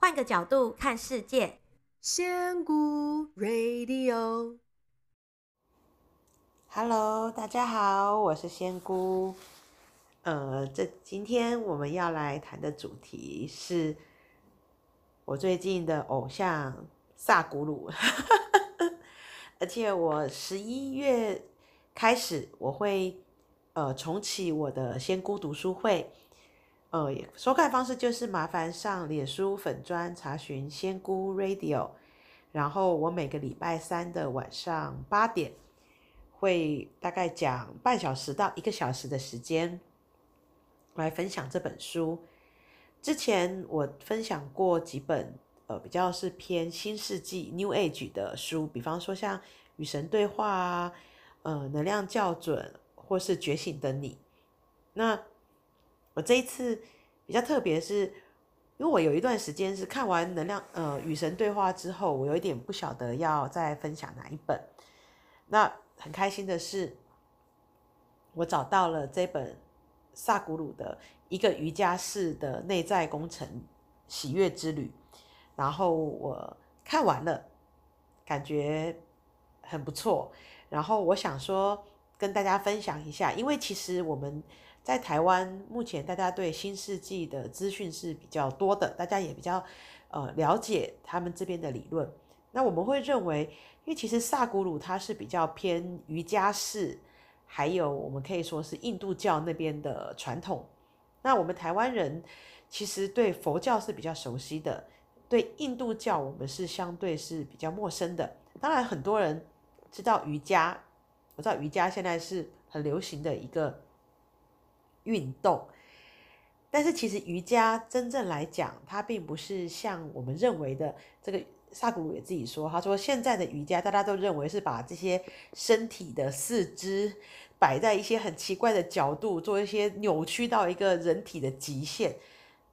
换个角度看世界，仙姑 Radio，Hello，大家好，我是仙姑。呃，这今天我们要来谈的主题是我最近的偶像萨古鲁，而且我十一月开始我会呃重启我的仙姑读书会。呃，收看方式就是麻烦上脸书粉砖查询仙姑 Radio，然后我每个礼拜三的晚上八点会大概讲半小时到一个小时的时间来分享这本书。之前我分享过几本呃比较是偏新世纪 New Age 的书，比方说像与神对话啊，呃能量校准或是觉醒的你，那。我这一次比较特别，是因为我有一段时间是看完能量呃与神对话之后，我有一点不晓得要再分享哪一本。那很开心的是，我找到了这本萨古鲁的一个瑜伽士的内在工程喜悦之旅，然后我看完了，感觉很不错。然后我想说跟大家分享一下，因为其实我们。在台湾，目前大家对新世纪的资讯是比较多的，大家也比较呃了解他们这边的理论。那我们会认为，因为其实萨古鲁他是比较偏瑜伽式，还有我们可以说是印度教那边的传统。那我们台湾人其实对佛教是比较熟悉的，对印度教我们是相对是比较陌生的。当然，很多人知道瑜伽，我知道瑜伽现在是很流行的一个。运动，但是其实瑜伽真正来讲，它并不是像我们认为的这个。萨古鲁也自己说，他说现在的瑜伽大家都认为是把这些身体的四肢摆在一些很奇怪的角度，做一些扭曲到一个人体的极限，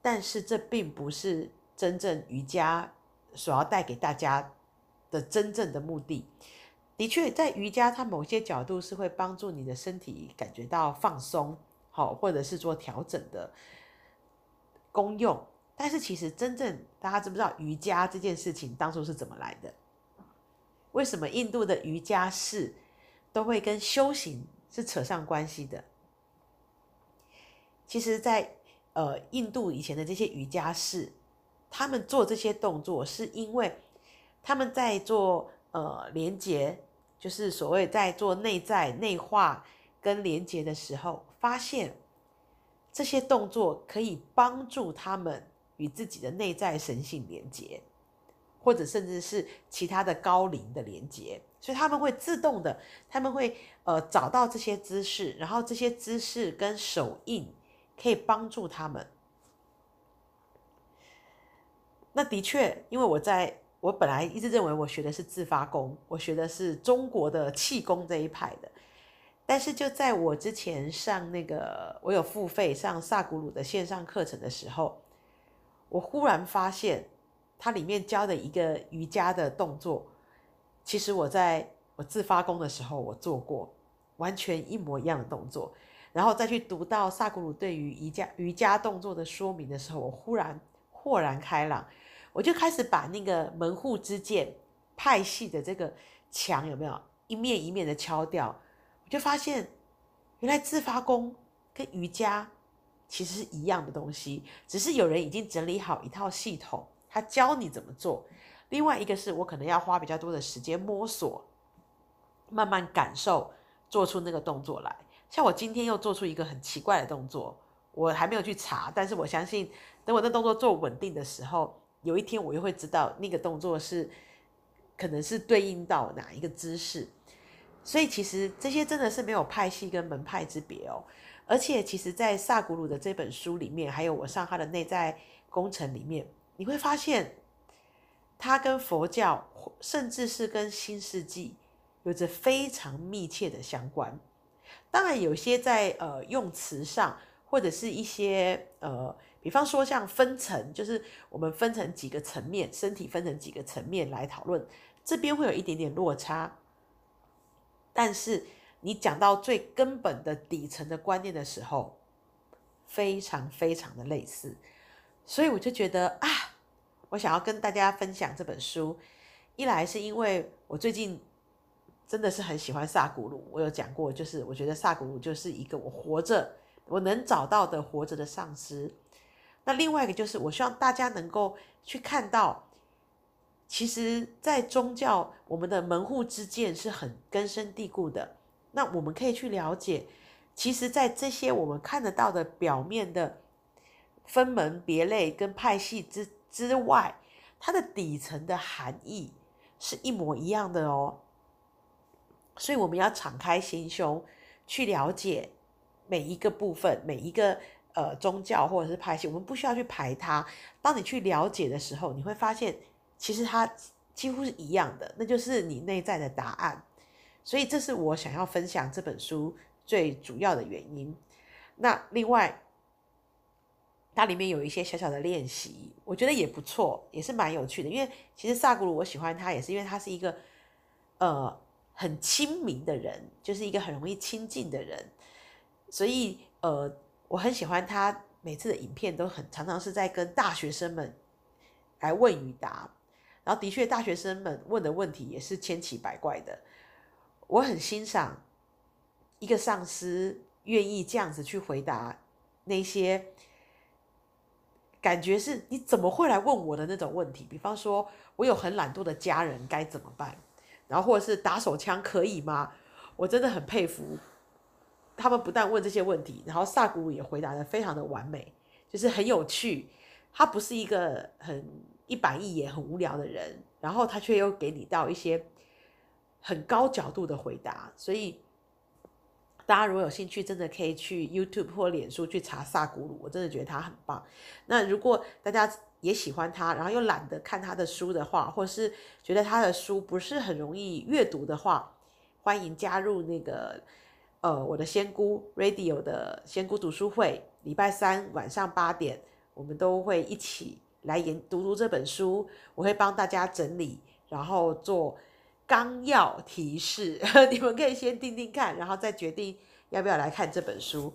但是这并不是真正瑜伽所要带给大家的真正的目的。的确，在瑜伽它某些角度是会帮助你的身体感觉到放松。好，或者是做调整的功用，但是其实真正大家知不知道瑜伽这件事情当初是怎么来的？为什么印度的瑜伽士都会跟修行是扯上关系的？其实在，呃印度以前的这些瑜伽士，他们做这些动作是因为他们在做呃连接，就是所谓在做内在内化跟连接的时候。发现这些动作可以帮助他们与自己的内在神性连接，或者甚至是其他的高灵的连接，所以他们会自动的，他们会呃找到这些姿势，然后这些姿势跟手印可以帮助他们。那的确，因为我在我本来一直认为我学的是自发功，我学的是中国的气功这一派的。但是就在我之前上那个，我有付费上萨古鲁的线上课程的时候，我忽然发现，它里面教的一个瑜伽的动作，其实我在我自发功的时候我做过，完全一模一样的动作，然后再去读到萨古鲁对于瑜伽瑜伽动作的说明的时候，我忽然豁然开朗，我就开始把那个门户之见派系的这个墙有没有一面一面的敲掉。我就发现，原来自发功跟瑜伽其实是一样的东西，只是有人已经整理好一套系统，他教你怎么做。另外一个是我可能要花比较多的时间摸索，慢慢感受，做出那个动作来。像我今天又做出一个很奇怪的动作，我还没有去查，但是我相信，等我那动作做稳定的时候，有一天我又会知道那个动作是可能是对应到哪一个姿势。所以其实这些真的是没有派系跟门派之别哦，而且其实，在萨古鲁的这本书里面，还有我上他的内在工程里面，你会发现，他跟佛教，甚至是跟新世纪，有着非常密切的相关。当然，有些在呃用词上，或者是一些呃，比方说像分层，就是我们分成几个层面，身体分成几个层面来讨论，这边会有一点点落差。但是你讲到最根本的底层的观念的时候，非常非常的类似，所以我就觉得啊，我想要跟大家分享这本书，一来是因为我最近真的是很喜欢萨古鲁，我有讲过，就是我觉得萨古鲁就是一个我活着我能找到的活着的上师。那另外一个就是，我希望大家能够去看到，其实，在宗教我们的门户之见是很根深蒂固的。那我们可以去了解，其实，在这些我们看得到的表面的分门别类跟派系之之外，它的底层的含义是一模一样的哦。所以我们要敞开心胸去了解每一个部分，每一个。呃，宗教或者是派系，我们不需要去排它。当你去了解的时候，你会发现，其实它几乎是一样的，那就是你内在的答案。所以，这是我想要分享这本书最主要的原因。那另外，它里面有一些小小的练习，我觉得也不错，也是蛮有趣的。因为其实萨古鲁我喜欢他，也是因为他是一个呃很亲民的人，就是一个很容易亲近的人，所以呃。我很喜欢他每次的影片，都很常常是在跟大学生们来问与答，然后的确大学生们问的问题也是千奇百怪的。我很欣赏一个上司愿意这样子去回答那些感觉是你怎么会来问我的那种问题，比方说我有很懒惰的家人该怎么办，然后或者是打手枪可以吗？我真的很佩服。他们不但问这些问题，然后萨古也回答得非常的完美，就是很有趣。他不是一个很一板一眼、很无聊的人，然后他却又给你到一些很高角度的回答。所以大家如果有兴趣，真的可以去 YouTube 或脸书去查萨古鲁，我真的觉得他很棒。那如果大家也喜欢他，然后又懒得看他的书的话，或是觉得他的书不是很容易阅读的话，欢迎加入那个。呃，我的仙姑 Radio 的仙姑读书会，礼拜三晚上八点，我们都会一起来研读读这本书。我会帮大家整理，然后做纲要提示，你们可以先听听看，然后再决定要不要来看这本书。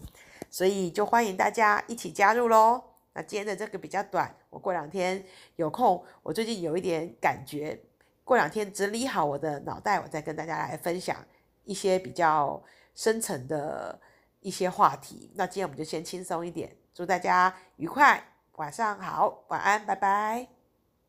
所以就欢迎大家一起加入喽。那今天的这个比较短，我过两天有空，我最近有一点感觉，过两天整理好我的脑袋，我再跟大家来分享一些比较。深层的一些话题，那今天我们就先轻松一点，祝大家愉快，晚上好，晚安，拜拜。